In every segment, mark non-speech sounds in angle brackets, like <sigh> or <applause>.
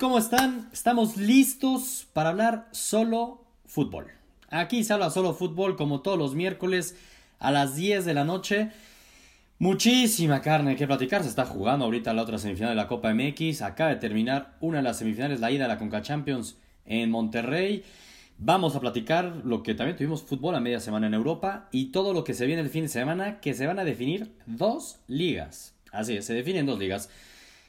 ¿cómo están? Estamos listos para hablar solo fútbol. Aquí se habla solo fútbol como todos los miércoles a las 10 de la noche. Muchísima carne que platicar. Se está jugando ahorita la otra semifinal de la Copa MX. Acaba de terminar una de las semifinales, la ida de la Conca Champions en Monterrey. Vamos a platicar lo que también tuvimos fútbol a media semana en Europa y todo lo que se viene el fin de semana, que se van a definir dos ligas. Así es, se definen dos ligas.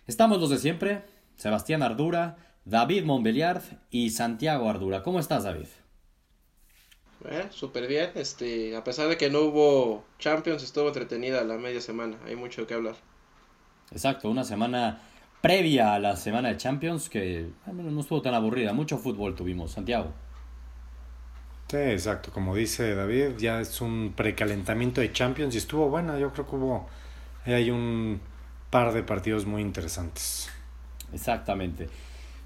Estamos los de siempre, Sebastián Ardura, David Montbeliard y Santiago Ardura. ¿Cómo estás, David? Eh, súper bien, este, a pesar de que no hubo Champions, estuvo entretenida la media semana, hay mucho que hablar. Exacto, una semana previa a la semana de Champions que no estuvo tan aburrida, mucho fútbol tuvimos, Santiago. Sí, exacto, como dice David, ya es un precalentamiento de Champions y estuvo buena, yo creo que hubo, hay un par de partidos muy interesantes. Exactamente.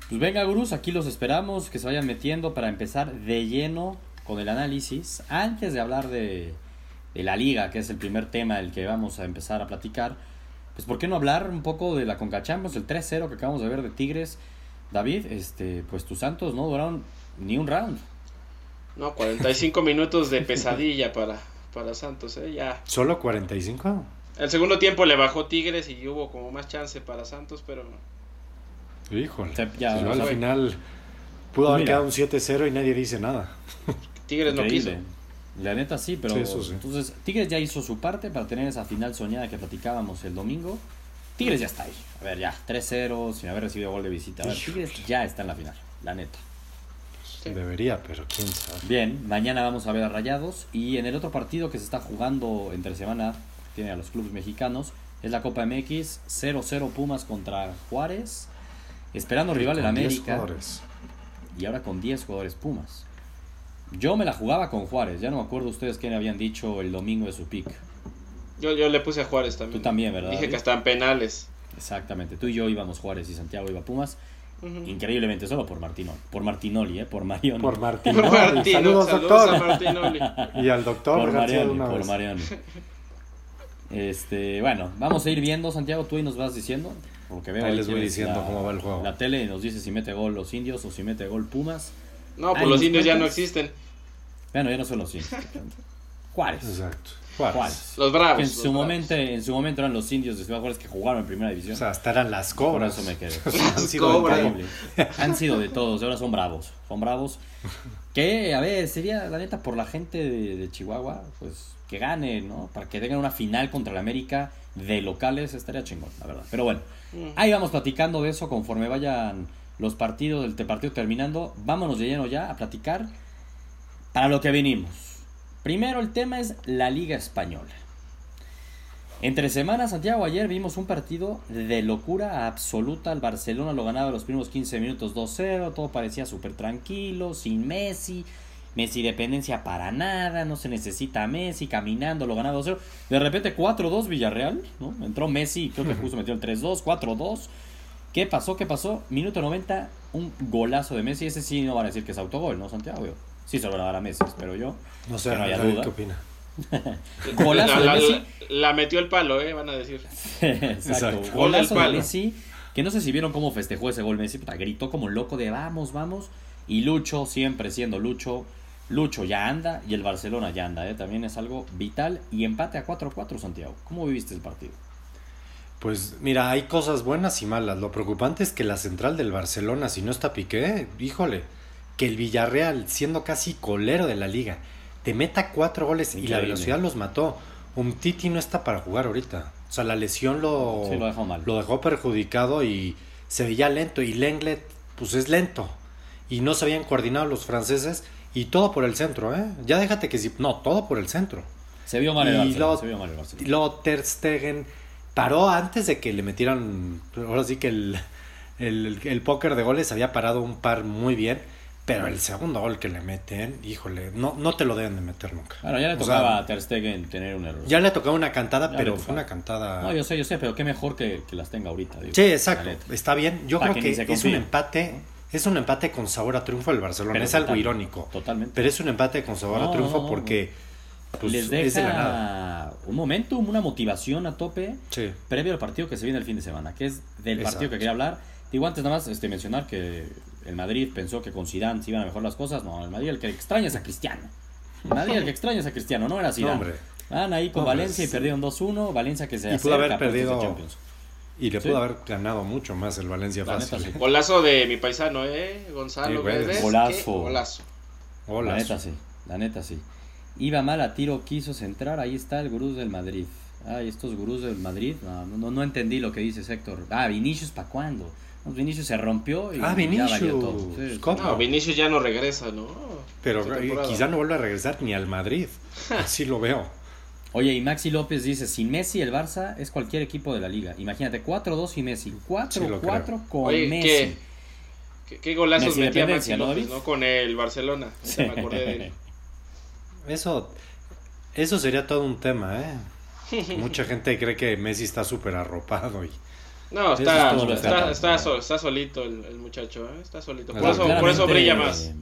Pues venga, gurús, aquí los esperamos, que se vayan metiendo para empezar de lleno con el análisis. Antes de hablar de, de la liga, que es el primer tema del que vamos a empezar a platicar, pues ¿por qué no hablar un poco de la Conca Champions, el 3-0 que acabamos de ver de Tigres? David, este, pues tus Santos no duraron ni un round. No, 45 <laughs> minutos de pesadilla para, para Santos, ¿eh? Ya. ¿Solo 45? El segundo tiempo le bajó Tigres y hubo como más chance para Santos, pero... Híjole, ya, al final pudo haber quedado un 7-0 y nadie dice nada. Tigres no quiso. La neta sí, pero entonces Tigres ya hizo su parte para tener esa final soñada que platicábamos el domingo. Tigres ya está ahí. A ver, ya, 3-0 sin haber recibido gol de visita. A ver, Tigres ya está en la final, la neta. Debería, pero quién sabe. Bien, mañana vamos a ver a Rayados. Y en el otro partido que se está jugando entre semana, tiene a los clubes mexicanos, es la Copa MX, 0-0 Pumas contra Juárez. Esperando rival en América. Y ahora con 10 jugadores Pumas. Yo me la jugaba con Juárez. Ya no me acuerdo ustedes quién habían dicho el domingo de su pick. Yo, yo le puse a Juárez también. Tú también, ¿verdad? Dije que están penales. Exactamente. Tú y yo íbamos Juárez y Santiago iba Pumas. Increíblemente solo por Martinoli, por Martinoli, ¿eh? por Marioni. Por <laughs> Martinoli. saludos, doctor. A Martinoli. <laughs> y al doctor por Marioni, por Marioni. <laughs> Este, bueno, vamos a ir viendo, Santiago, tú ahí nos vas diciendo. Porque veo ahí les voy diciendo cómo va el juego. La tele nos dice si mete gol los indios o si mete gol Pumas. No, pues los indios ya no existen. Bueno, ya no son los indios. Juárez. Exacto. Juárez. Los bravos. en, su momento, en su momento eran los indios de Ciudad Juárez que jugaron en primera división. O sea, hasta eran las cobras. Por eso me quedé. <laughs> han sido <laughs> Han sido de todos, ahora son bravos. Son bravos. Que, a ver, sería la neta por la gente de, Chihuahua, pues que gane, ¿no? Para que tengan una final contra el América de locales, estaría chingón, la verdad. Pero bueno, ahí vamos platicando de eso conforme vayan los partidos, del partido terminando. Vámonos de lleno ya a platicar para lo que venimos. Primero el tema es la Liga Española. Entre semanas, Santiago, ayer vimos un partido de locura absoluta. El Barcelona lo ganaba los primeros 15 minutos 2-0. Todo parecía súper tranquilo, sin Messi. Messi dependencia para nada, no se necesita a Messi, caminando, lo ganaba 2-0. De repente 4-2 Villarreal, ¿no? Entró Messi, creo que <laughs> justo metió el 3-2, 4-2. ¿Qué pasó? ¿Qué pasó? Minuto 90, un golazo de Messi. Ese sí no van a decir que es autogol, ¿no, Santiago? Sí se lo van a dar a Messi, espero yo. No sé, no duda. ¿qué opina? <laughs> Golazo de Messi. La, metió el palo, ¿eh? Van a decir. <laughs> Exacto. Golazo de Messi. Que no sé si vieron cómo festejó ese gol Messi. Gritó como loco de vamos, vamos. Y Lucho, siempre siendo Lucho. Lucho ya anda y el Barcelona ya anda. ¿eh? También es algo vital. Y empate a 4-4, Santiago. ¿Cómo viviste el partido? Pues mira, hay cosas buenas y malas. Lo preocupante es que la central del Barcelona, si no está Piqué, híjole, que el Villarreal, siendo casi colero de la liga, te meta cuatro goles y la velocidad los mató. Un Titi no está para jugar ahorita. O sea, la lesión lo, lo, dejó mal. lo dejó perjudicado y se veía lento. Y Lenglet, pues es lento. Y no se habían coordinado los franceses. Y todo por el centro, ¿eh? Ya déjate que si. No, todo por el centro. Se vio mal el Barcelona. se vio mal el Barcelona. Luego Ter Stegen paró antes de que le metieran. Ahora sí que el, el, el póker de goles había parado un par muy bien pero el segundo gol que le meten, híjole, no, no te lo deben de meter nunca. Bueno, ya le tocaba a Ter Stegen tener un error. Ya le tocaba una cantada, pero fue una cantada. No, yo sé, yo sé, pero qué mejor que, que las tenga ahorita. sí, exacto. Está bien. Yo creo que, es un empate. Es un empate con sabor a triunfo del Barcelona. es algo irónico. Totalmente. Pero es un empate con sabor a triunfo porque. Pues, les deja un momentum, una motivación a tope sí. previo al partido que se viene el fin de semana, que es del partido que quería hablar Digo, antes nada más este, mencionar que el Madrid pensó que con Zidane se iban a mejorar las cosas. No, el Madrid el que extraña es a Cristiano. El Madrid el que extraña es a Cristiano, no era Zidane. Van ahí con Valencia y perdieron 2-1. Valencia que se Y pudo haber perdido Champions. Y le Sí. pudo haber ganado mucho más el Valencia La neta, fácil. sí. Golazo de mi paisano, ¿eh? Gonzalo güey. Golazo. Golazo. Hola. La neta sí, la neta sí. Iba mal a tiro, quiso centrar, ahí está el gurús del Madrid. Ay, estos gurús del Madrid, no, no, no entendí lo que dice Héctor. Ah, Vinicius, ¿para cuándo? No, Vinicius se rompió y Ah, ya Vinicius. valió todo. Sí, ¿Cómo? No, Vinicius ya no regresa, ¿no? Pero eh, quizá no vuelva a regresar ni al Madrid. <laughs> Así lo veo. Oye, y Maxi López dice, sin Messi el Barça es cualquier equipo de la liga. Imagínate, 4-2 y Messi. 4-4 con Oye, Messi. ¿qué? ¿Qué, qué golazos Messi metía Maxi ¿no, López? ¿no? Con el Barcelona. Sí. Me acordé de él. <laughs> Eso, eso sería todo un tema, ¿eh? Mucha <laughs> gente cree que Messi está súper arropado y No, está, es está, está, está solito el, el muchacho, ¿eh? Está solito. Por, Claro, eso, por eso brilla más. eh,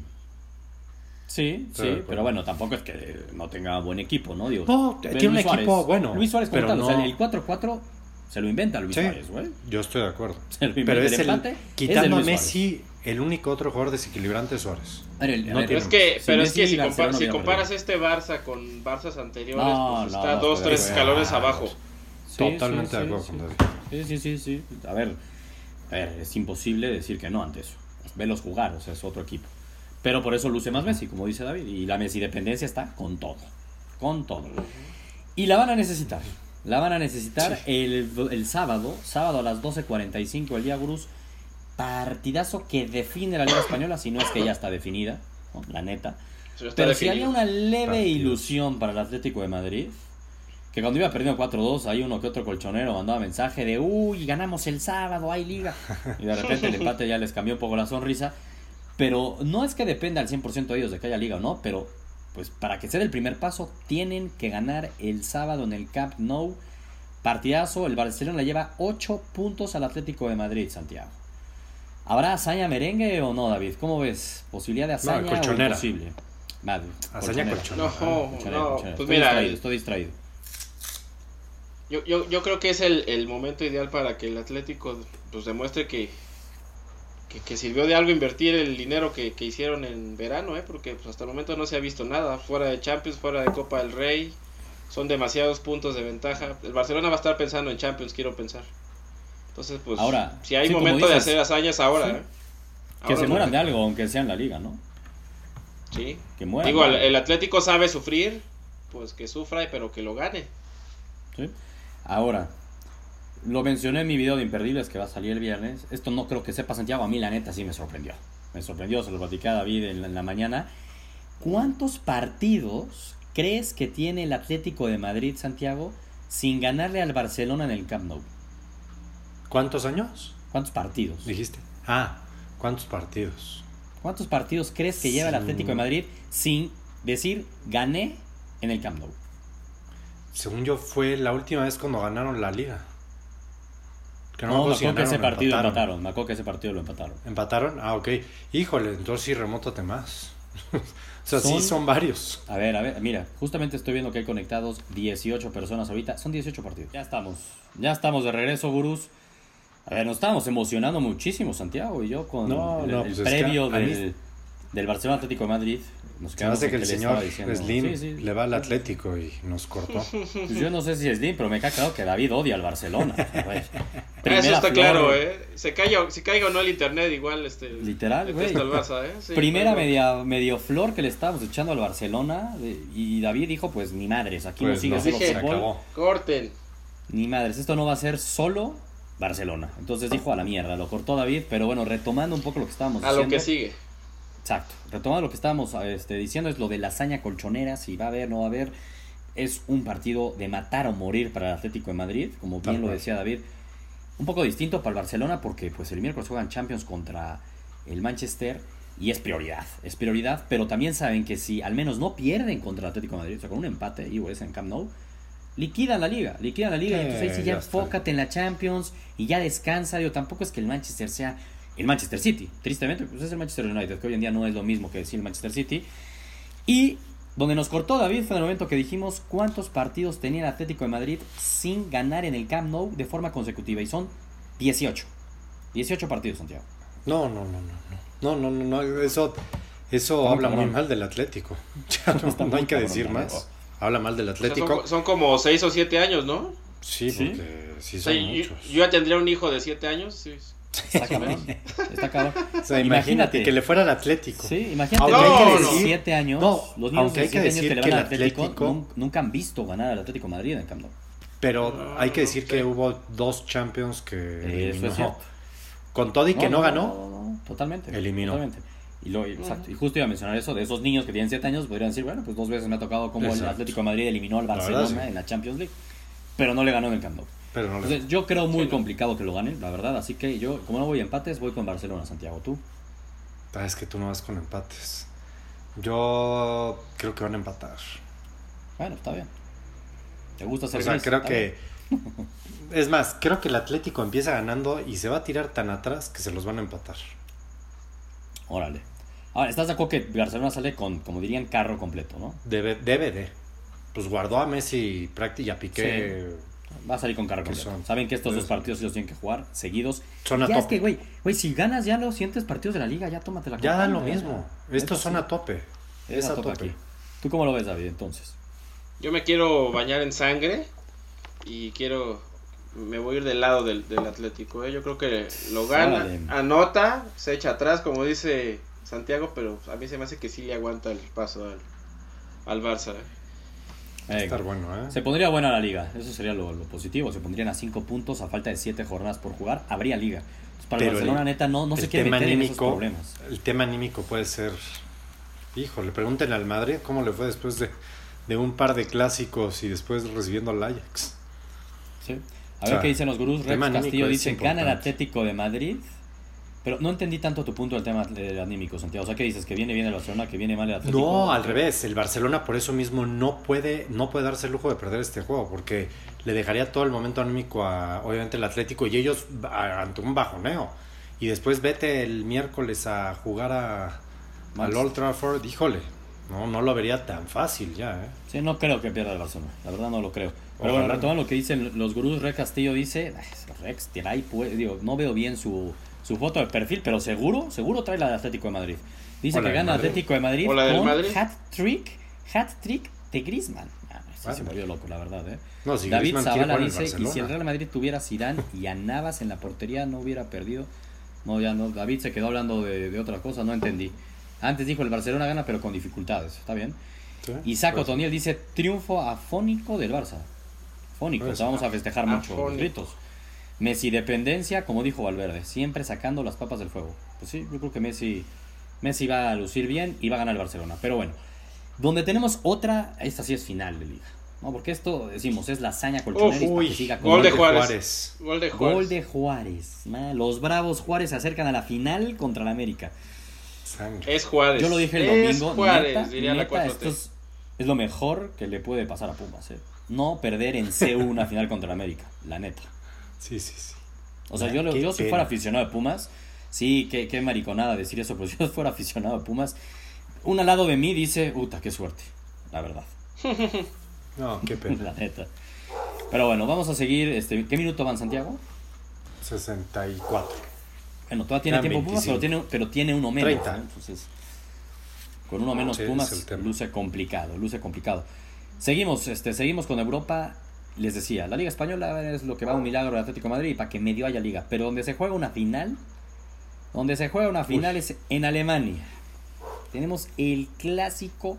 Sí, sí, pero bueno, tampoco es que no tenga buen equipo, ¿no? Digo, No, Luis tiene un Suárez- equipo bueno, Luis Suárez pero tal, o sea, no- el 4-4 se lo inventa Luis Sí. Suárez, güey. yo estoy de acuerdo. <laughs> Se lo inventa. Pero el es el, es quitando a Messi, el único otro jugador desequilibrante es Suárez. A ver, el- a No ver, Pero es que, Si pero es que si, compa- si comparas perdido. este Barça con Barças anteriores, No, pues no, está no, dos, tres escalones abajo. Sí, Totalmente sí, de sí, acuerdo sí. con David. Sí, sí, sí, sí. A ver, a ver, es imposible decir que no ante eso. Velos jugar, o sea, es otro equipo. Pero por eso luce más Messi, como dice David. Y la Messi dependencia está con todo. Con todo. Y la van a necesitar. La van a necesitar el, el sábado, sábado a las 12.45 el día Gurús. Partidazo que define la Liga Española, si no es que ya está definida, ¿no? la neta. Pero si definido. había una leve Partidos. ilusión para el Atlético de Madrid, que cuando iba perdiendo 4-2, hay uno que otro colchonero mandaba mensaje de, uy, ganamos el sábado, hay liga. Y de repente el empate ya les cambió un poco la sonrisa. Pero no es que dependa al 100% de ellos de que haya liga o no, pero pues para que sea el primer paso, tienen que ganar el sábado en el Camp Nou. Partidazo, el Barcelona le lleva 8 puntos al Atlético de Madrid, Santiago. ¿Habrá hazaña merengue o no, David? ¿Cómo ves? ¿Posibilidad de hazaña o colchonera. imposible? Vale, Hazaña colchonera. No, Colchonera, no, colchonera. pues estoy mira, distraído, estoy distraído. Yo, yo, yo creo que es el, el momento ideal para que el Atlético pues demuestre que, que, que sirvió de algo invertir el dinero que, que hicieron en verano, ¿eh? porque pues, hasta el momento no se ha visto nada, fuera de Champions, fuera de Copa del Rey, son demasiados puntos de ventaja. El Barcelona va a estar pensando en Champions, quiero pensar. Entonces, pues, Ahora, si hay sí, momento de hacer hazañas ahora, sí. ¿eh? Que se mueran de algo, aunque sea en la liga, ¿no? Sí. Que mueran. Digo, el, el Atlético sabe sufrir, pues que sufra, pero que lo gane. ¿sí? Ahora, lo mencioné en mi video de Imperdibles que va a salir el viernes. Esto no creo que sepa Santiago, a mí la neta sí me sorprendió. Me sorprendió, se lo platicé a David en la, en la mañana. ¿Cuántos partidos crees que tiene el Atlético de Madrid, Santiago, sin ganarle al Barcelona en el Camp Nou? ¿Cuántos años? ¿Cuántos partidos? Dijiste. Ah, ¿cuántos partidos? ¿Cuántos partidos crees que lleva el Atlético de Madrid sin decir gané en el Camp Nou? Según yo, fue la última vez cuando ganaron la liga. Que No, me acuerdo que ese partido lo empataron. Me acuerdo que ese partido lo empataron. ¿Empataron? Ah, ok. Híjole, entonces sí, remótate más. <laughs> o sea, sí, Son- varios. A ver, a ver, mira, justamente estoy viendo que hay conectados 18 personas ahorita. Son 18 partidos. Ya estamos. Ya estamos de regreso, gurús. A ver, nos estábamos emocionando muchísimo, Santiago y yo, con No, el, no, el pues es que previo del, del Barcelona Atlético de Madrid. Nos Se hace que el le señor. Slim Sí, sí. le va al Atlético y nos cortó. <laughs> Pues yo no sé si es Slim, pero me queda claro que David odia al Barcelona. A ver, <laughs> Eso está flor, claro, ¿eh? Se caiga, si caiga o no el internet, igual este. Literal, güey. Barça, ¿eh? Sí, Primera pero- media, medio flor que le estábamos echando al Barcelona. y David dijo, pues ni madres, aquí no Pues sigue no, solo dije, se fútbol. acabó. Corten. Ni madres, esto no va a ser solo Barcelona. Entonces dijo a la mierda, lo cortó David, pero bueno, retomando un poco lo que estábamos A diciendo. lo que sigue. Exacto, retomando lo que estábamos este, diciendo es lo de la hazaña colchonera, si va a haber, no va a haber. Es un partido de matar o morir para el Atlético de Madrid, como Tal bien lo decía David. Un poco distinto para el Barcelona porque pues el miércoles juegan Champions contra el Manchester y es prioridad, es prioridad, pero también saben que si al menos no pierden contra el Atlético de Madrid, o sea, con un empate, y es en Camp Nou, liquidan la liga, liquidan la liga, Sí, entonces ahí sí ya ya enfócate en la Champions y ya descansa, digo, tampoco es que el Manchester sea el Manchester City, tristemente, pues es el Manchester United, que hoy en día no es lo mismo que decir el Manchester City, y donde nos cortó David fue en el momento que dijimos cuántos partidos tenía el Atlético de Madrid sin ganar en el Camp Nou de forma consecutiva, y son 18. 18 partidos, Santiago. No, no, no, no, no. No, no, no, no. Eso, eso habla muy mal del Atlético. <laughs> Ya no, no hay que decir más. Habla mal del O sea, Atlético. son, son como 6 o 7 años, ¿no? Sí, ¿Sí? porque sí O son sea, yo, muchos. yo ya tendría un hijo de 7 años. Sí. Está <laughs> cabrón. Está cabrón. O sea, imagínate, imagínate. que le fuera al Atlético. Sí, imagínate Aunque que hay que de decir- 7 años, No, los niños aunque de hay que 7 años decir que le que van al el Atlético, Atlético- nun- nunca han visto ganar al Atlético de Madrid en Camp. Pero No, hay que no decir que hubo dos Champions que Eso es cierto. Con todo y que no, ganó. no, no, totalmente. Eliminó. Totalmente. Y, lo, exacto. y justo iba a mencionar eso, de esos niños que tienen 7 años, podrían decir, bueno, pues dos veces me ha tocado como el Exacto. Atlético de Madrid eliminó al La verdad, Barcelona sí. en la Champions League, pero no le ganó en el Camp Nou. Pero no Entonces, yo creo muy Sí, complicado que lo ganen, la verdad, así que yo, como no voy a empates, voy con Barcelona, Santiago, ¿tú? Ah, es que tú no vas con empates. Yo creo que van a empatar. Bueno, está bien. ¿Te gusta ser O sea, gris? creo Está que. bien. <laughs> Es más, creo que el Atlético empieza ganando y se va a tirar tan atrás que se los van a empatar. Órale. Ahora, ¿estás de acuerdo que Barcelona sale con, como dirían, carro completo, no? Debe, debe de. Pues guardó a Messi y a Piqué. Va a salir con son- Saben que estos dos partidos sí los tienen que jugar seguidos. Son a ya es tope. que, güey, güey, si ganas ya los siguientes partidos de la liga, ya tómate la Ya copa, da lo ya, mismo. ya. Estos son sí. a tope. Es Es a tope tope. aquí. ¿Tú cómo lo ves, David, entonces? Yo me quiero bañar en sangre y quiero. Me voy a ir del lado del, del Atlético. ¿eh? Yo creo que lo gana, anota, se echa atrás, como dice Santiago, pero a mí se me hace que sí le aguanta el paso al, al Barça. ¿eh? Va a estar bueno, ¿eh? Se pondría buena la liga, eso sería lo, lo positivo. Se pondrían a 5 puntos a falta de 7 jornadas por jugar, habría liga. Entonces, para Pero el Barcelona, el- neta, no, no se quiere meter en esos anímico, problemas. el tema anímico puede ser. Híjole, pregúntenle al Madrid cómo le fue después de, de un par de clásicos y después recibiendo al Ajax. Sí. A O ver sea, qué dicen los gurús. Rex anímico Castillo dice, gana el. Atlético de Madrid. Pero no entendí tanto tu punto del tema del anímico, Santiago. O sea, ¿qué dices? ¿Que viene bien el Barcelona? ¿Que viene mal el Atlético? No, al revés. El Barcelona por eso mismo no puede, no puede darse el lujo de perder este juego porque le dejaría todo el momento anímico a, obviamente, el Atlético y ellos a- ante un bajoneo. Y después vete el miércoles a jugar a, al. Old Trafford. Híjole, no, no lo vería tan fácil ya, ¿eh? Sí, no creo que pierda el Barcelona. La verdad no lo creo. Pero Ojalá. bueno, retomando lo que dicen los gurús, Rex Castillo dice, "Ay, Rex, ahí, pues, digo, no veo bien su, su foto de perfil, pero seguro, seguro trae la del Atlético de Madrid. Dice que gana Madrid. Atlético de Madrid O la del con Madrid. hat trick, hat trick de Griezmann. Ah, sí se volvió loco, la verdad, ¿eh? No, si David Griezmann Zavala dice, y si el. Real Madrid tuviera Zidane y a Navas en la portería, no hubiera perdido. No, ya no, David se quedó hablando de, de otra cosa, no entendí. Antes dijo el Barcelona gana, pero con dificultades, ¿está bien? Sí, Isaac pues, Otoniel dice triunfo afónico del Barça. Fónico, Pues, o sea, vamos a festejar mucho los gritos. Messi dependencia, como dijo Valverde, siempre sacando las papas del fuego. Pues sí, yo creo que Messi, Messi va a lucir bien y va a ganar el Barcelona. Pero bueno, donde tenemos otra, esta sí es final de liga. ¿no? Porque esto, decimos, es la hazaña Uy, que siga con gol de de Juárez. Gol de Juárez. Gol de Juárez. Los bravos Juárez se acercan a la final contra la América. Sangre. Es Juárez. Yo lo dije el Es domingo. Juárez, neta, diría la neta, 4T. esto es, es lo mejor que le puede pasar a Pumas. eh. No perder en CU una final contra la América, la neta. Sí, sí, sí. O sea, Ay, yo, yo si fuera aficionado de Pumas, sí, qué, qué mariconada decir eso, pero si <laughs> yo fuera aficionado de Pumas, un al lado de mí dice, puta, qué suerte, la verdad, <laughs> No, qué pena. <laughs> la neta. Pero bueno, vamos a seguir. Este, ¿Qué minuto van, Santiago? 64. Bueno, todavía tiene tiempo Pumas, pero 25. tiene, pero tiene uno menos. 30. ¿no? Entonces, con uno menos Sí, Pumas luce complicado, luce complicado. Seguimos, este, seguimos con Europa. Les decía, la Liga Española es lo que va a un milagro de Atlético de Madrid y para que medio haya liga. Pero donde se juega una final, donde se juega una final es en Alemania. Tenemos el clásico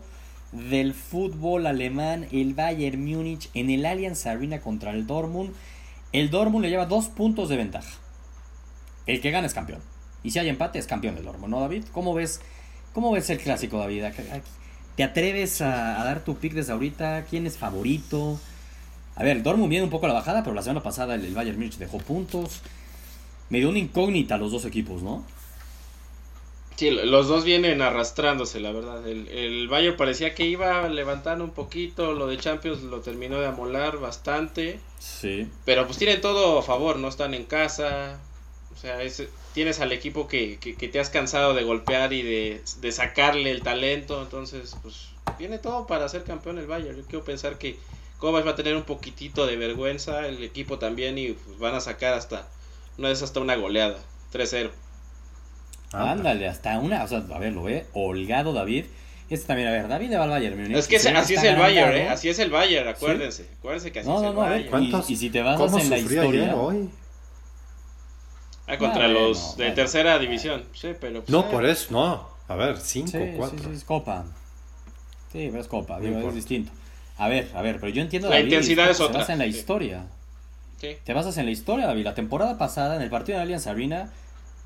del fútbol alemán, el Bayern Múnich, en el Allianz Arena contra el Dortmund. El Dortmund le lleva dos puntos de ventaja. El que gana es campeón. Y si hay empate, es campeón del Dortmund, ¿no, David? ¿Cómo ves, cómo ves el clásico, David? ¿Te atreves a, a dar tu pick desde ahorita? ¿Quién es favorito? A ver, Dortmund viene un poco a la bajada, pero la semana pasada el, el Bayern Múnich dejó puntos. Me dio una incógnita a los dos equipos, ¿no? Sí, los dos vienen arrastrándose, la verdad. El, el Bayern parecía que iba levantando un poquito, lo de Champions lo terminó de amolar bastante, Sí. pero pues tienen todo a favor, no están en casa, o sea, es- tienes al equipo que, que, que te has cansado de golpear y de, de sacarle el talento, entonces pues tiene todo para ser campeón el Bayern. Yo quiero pensar que Kovac va a tener un poquitito de vergüenza, el equipo también, y pues, van a sacar hasta, una vez hasta una goleada. 3-0. Ah, Ándale, hasta una, o sea, a ver, lo ve, holgado David. Este también, a ver, David le va al Bayern Múnich. Es que Si ese- así es el Bayern, ¿eh? Así es el Bayern, acuérdense. Acuérdense que así No, es no, el no, Bayern. ¿Cuántos- Y, y si te vas ¿Cómo en la historia. ayer, hoy? Ah, contra Ah, los de tercera división. Sí, pero. pues, No, eh, por eso, no. A ver, Sí, 5, sí, 4. sí, es Copa. Sí, pero es Copa, No digo, es distinto. A ver, a ver, pero yo entiendo La David, intensidad es te otra, basas en la historia. sí. Te basas en la historia, David. La temporada pasada, en el partido de Allianz Arena,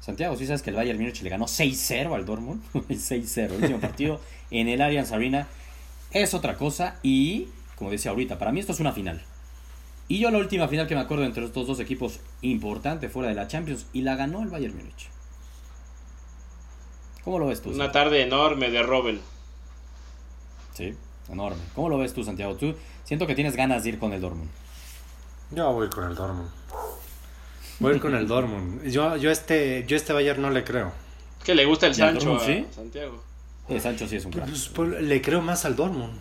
Santiago, sí sabes que el Bayern Múnich le ganó 6-0 al Dortmund. <laughs> 6-0, el último partido en el Allianz Arena. Es otra cosa y, como decía ahorita, para mí esto es una final. Y yo la última final que me acuerdo entre estos dos equipos importante fuera de la Champions y la ganó el Bayern Múnich. ¿Cómo lo ves tú? Una tarde enorme de Robel. Sí, enorme. ¿Cómo lo ves tú, Santiago? Tú siento que tienes ganas de ir con el Dortmund. Yo voy con el Dortmund. Voy a ir con el <laughs> Dortmund. Yo, yo, este, yo este Bayern no le creo. Que le gusta el ¿Y al Sancho a sí? Santiago. Eh, Sancho sí es un crack. Pues, pues, le creo más al Dortmund.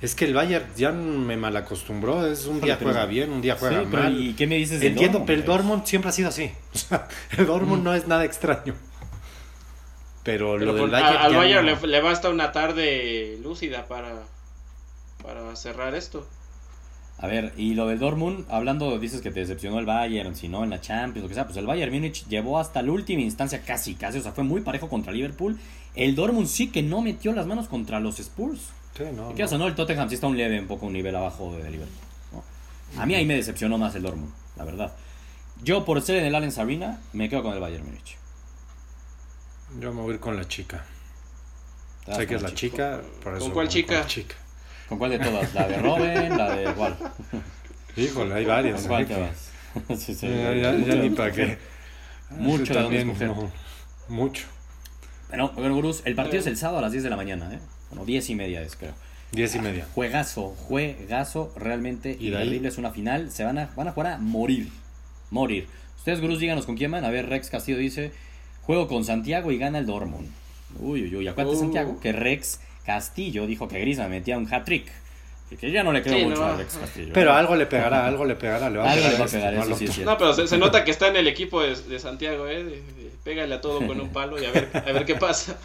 Es que el Bayern ya me malacostumbró. Es un día juega bien, un día Sí, juega pero mal. ¿y qué me dices del Entiendo, Dortmund, pero el? Dortmund siempre ha sido así. <laughs> O sea, el Dortmund no es nada extraño. Pero, Pero lo del Bayern. al Bayern no. le, le basta una tarde lúcida para, para cerrar esto. A ver, y lo del Dortmund, hablando, dices que te decepcionó el Bayern, si no en la Champions, lo que sea, pues el Bayern Múnich llevó hasta la última instancia casi, casi, o sea, fue muy parejo contra Liverpool. El Dortmund sí que no metió las manos contra los Spurs. Sí, no, ¿Qué no. o no, el Tottenham sí está un leve, un poco un nivel abajo de Liverpool. ¿no? A mí ahí me decepcionó más el Dortmund, la verdad. Yo, por ser en el Allianz Arena, me quedo con el Bayern Múnich. Yo me voy a ir con la chica. Sé que con es la chica. por ¿Con eso cuál chica? la chica. ¿Con cuál de todas? ¿La de Robin? ¿La de cuál? <laughs> Híjole, hay varias. ¿Con cuál ¿eh? te vas? <laughs> Sí, sí, Ya, ya- ya ni para qué. Mucho de dónde También, no, mucho. Bueno, bueno, Gurús, el partido es el sábado a las 10 de la mañana, ¿eh? Bueno, 10 y media es, creo. Diez y media. Juegazo, juegazo, realmente ¿Y increíble. Es una final. Se van a, van a jugar a morir. Morir. Ustedes, Gurús, díganos con quién van. A ver, Rex Castillo dice: Juego con Santiago y gana el Dortmund. Uy, uy, uy. Acuérdate, Uh. Santiago, que Rex Castillo dijo que Griezmann metía un hat-trick. Y Que ya no le creo Sí, mucho no. a Rex Castillo. Pero ¿eh? algo le pegará, algo le pegará. Le va a Algo pegar, le va a pegar, no eso al sí es otro. cierto. No, pero se, se nota que está en el equipo de, de Santiago, ¿eh? De- de- pégale a todo con un <laughs> palo y a ver, a ver qué pasa.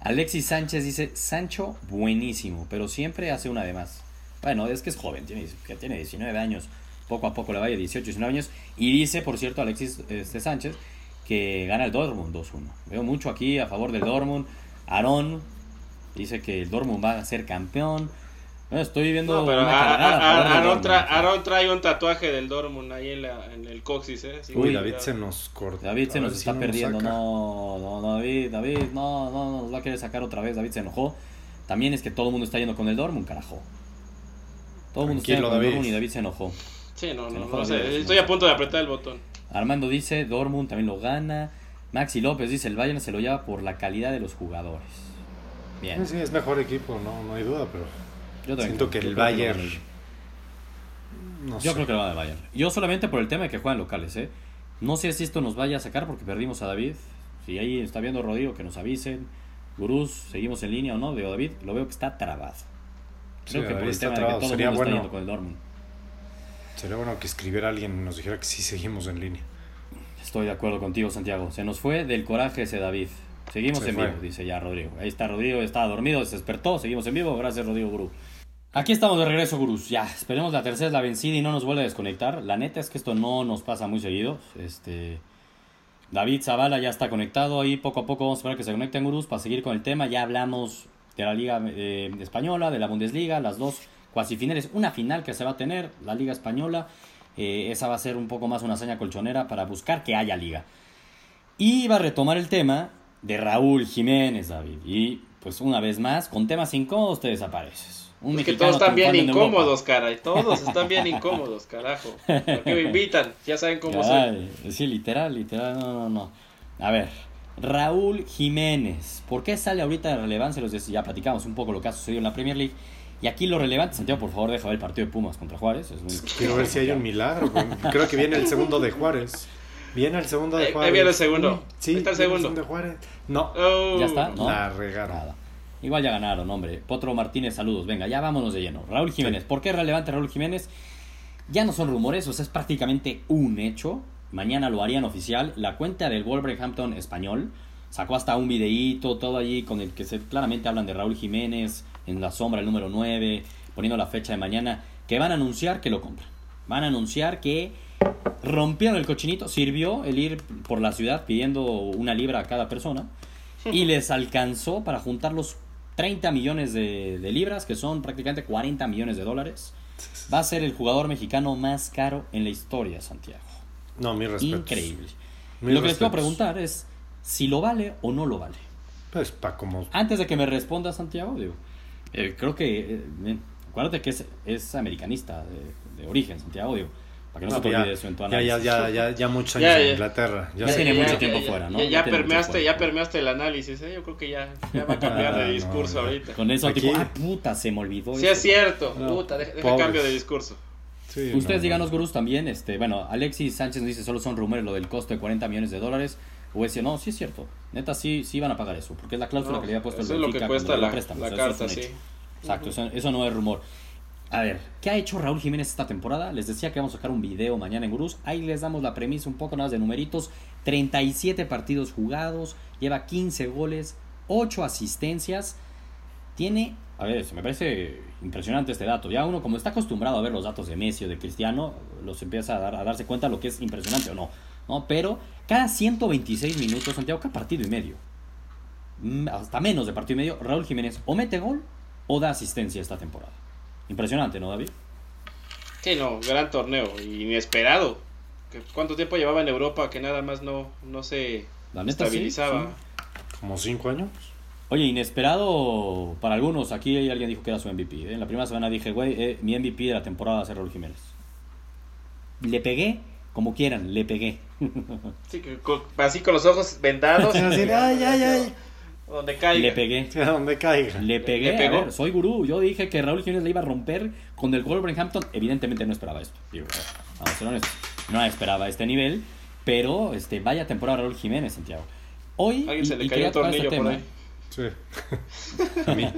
Alexis Sánchez dice: Sancho, buenísimo, pero siempre hace una de más. Bueno, es que es joven, tiene, que tiene 19 años. Poco a poco le vaya 18, 19 años. Y dice, por cierto, Alexis este, Sánchez que gana el Dortmund 2-1. Veo mucho aquí a favor del Dortmund. Aarón dice que el Dortmund va a ser campeón. Bueno, estoy viendo No, pero una a- cargada a- a favor a- del Aaron, Dortmund. tra- Aaron trae un tatuaje del Dortmund ahí en, la, en el coxis, ¿eh? Sí, Uy. David se nos cortó. David se nos si está no perdiendo. No, no, no, David, David, no, no, no, nos va a querer sacar otra vez. David se enojó. También es que todo el mundo está yendo con el Dortmund, carajo. Todo el mundo está yendo con el David. Dortmund y David se enojó. Sí, no, Se no, enojó no sé, Estoy a punto de apretar el botón. Armando dice, Dortmund también lo gana. Maxi López dice, el Bayern se lo lleva por la calidad de los jugadores. Bien. Sí, sí, es mejor equipo, no, no hay duda, pero Yo también siento que el Bayern. No Yo sé. creo que lo va a Bayern. Yo solamente por el tema de que juegan locales, ¿eh? No sé si esto nos vaya a sacar porque perdimos a David. Si ahí está viendo Rodrigo, que nos avisen. Gurús, seguimos en línea o no, de David. Lo veo que está trabado. Sí, Creo que por el tema de que todo el mundo está yendo con el Dortmund. Sería bueno que escribiera alguien y nos dijera que sí seguimos en línea. Estoy de acuerdo contigo, Santiago. Se nos fue del coraje ese David. Seguimos Se en fue. vivo, dice ya Rodrigo. Ahí está Rodrigo, estaba dormido, se despertó. Seguimos en vivo. Gracias, Rodrigo Gurú. Aquí estamos de regreso, Gurús. Ya, esperemos la tercera es la vencida y no nos vuelve a desconectar. La neta es que esto no nos pasa muy seguido. Este. David Zavala ya está conectado ahí. Poco a poco vamos a esperar que se conecten, Gurús, para seguir con el tema. Ya hablamos de la Liga eh, Española, de la Bundesliga, las dos cuasifinales. Una final que se va a tener, la Liga Española. Eh, esa va a ser un poco más una hazaña colchonera para buscar que haya liga. Y va a retomar el tema de Raúl Jiménez, David. Y pues una vez más, con temas incómodos te desapareces. Un Es que todos están bien incómodos, caray. Todos están bien incómodos, carajo. ¿Por qué me invitan? Ya saben cómo soy. Sí, literal, literal, no, no, no. A ver, Raúl Jiménez. ¿Por qué sale ahorita de relevancia? Los ya platicamos un poco lo que ha sucedido en la Premier League. Y aquí lo relevante, Santiago, por favor, deja ver el partido de Pumas contra Juárez. Es muy- Quiero ver si hay un milagro. Creo que viene el segundo de Juárez. Viene el segundo de Ahí- ahí Juárez. viene el segundo. Sí, Ahí está el segundo. de Juárez. No. Oh. Ya está, ¿no? La regaron. Nada. Igual ya ganaron, hombre. Potro Martínez, saludos. Venga, ya vámonos de lleno. Raúl Jiménez. ¿Por qué es relevante Raúl Jiménez? Ya no son rumores, o sea, es prácticamente un hecho. Mañana lo harían oficial. La cuenta del Wolverhampton español sacó hasta un videíto, todo allí con el que se, claramente hablan de Raúl Jiménez en la sombra, el número 9, poniendo la fecha de mañana, que van a anunciar que lo compran. Van a anunciar que rompieron el cochinito, sirvió el ir por la ciudad pidiendo una libra a cada persona y les alcanzó para juntar los 30 millones de, de libras, que son prácticamente 40 millones de dólares. Va a ser el jugador mexicano más caro en la historia, Santiago. No, mi respeto. Increíble. Mis Lo que les quiero respetos. preguntar es si lo vale o no lo vale. Pues para como... Antes de que me responda Santiago, digo, eh, creo que, eh, acuérdate que es, es americanista de, de origen, Santiago, digo, para que no, No, se te ya, olvide eso en tu análisis. ya, ya, ya, ya muchos años Ya, en ya. Inglaterra. Ya, tiene mucho tiempo fuera, ¿no? Ya, permeaste, ya permeaste el análisis, ¿eh? Yo creo que ya, ya va a cambiar <laughs> Ah, de no, discurso ahorita. Con eso, Aquí- tipo, ah, puta, se me olvidó. Sí eso". es cierto, No, puta, deja, deja cambio de discurso. Sí, Ustedes no, díganos, no. gurús, también, este, bueno, Alexis Sánchez nos dice, solo son rumores lo del costo de 40 millones de dólares. O decía, no, sí es cierto, neta, sí, sí van a pagar eso, porque es la cláusula No, que le había puesto el eso es lo que Benfica cuesta la, la eso carta, sí. Exacto, eso, eso no es rumor. A ver, ¿qué ha hecho Raúl Jiménez esta temporada? Les decía que vamos a sacar un video mañana en Gurús. Ahí les damos la premisa un poco nada más de numeritos. 37 partidos jugados, lleva 15 goles, 8 asistencias. Tiene, a ver, se me parece impresionante este dato. Ya uno como está acostumbrado a ver los datos de Messi o de Cristiano, los empieza a, dar- a darse cuenta lo que es impresionante o no. ¿No? Pero cada 126 minutos, Santiago, cada partido y medio, mm, hasta menos de partido y medio, Raúl Jiménez o mete gol o da asistencia esta temporada. Impresionante, ¿no, David? Sí, no, gran torneo, inesperado. Que ¿Cuánto tiempo llevaba en Europa que nada más no, no se La neta, sí, estabilizaba? sí. Como cinco años. Oye, inesperado para algunos. Aquí alguien dijo que era su MVP. ¿eh? En la primera semana dije, güey, eh, mi MVP de la temporada va a ser Raúl Jiménez. Le pegué, como quieran, le pegué. <laughs> Sí, así con los ojos vendados. Así de, ay, ay, ay. Donde caiga. Le pegué. <laughs> Donde caiga. Le pegué, ¿Le pegó? a ver, soy gurú. Yo dije que Raúl Jiménez le iba a romper con el Wolverhampton. Evidentemente no esperaba esto. Digo, a ver, vamos a ser honestos. No esperaba este nivel. Pero este, vaya temporada Raúl Jiménez, Santiago. Hoy. Alguien se y- le y cayó quería un tocar este tornillo por ahí. Sí. <laughs> A mí.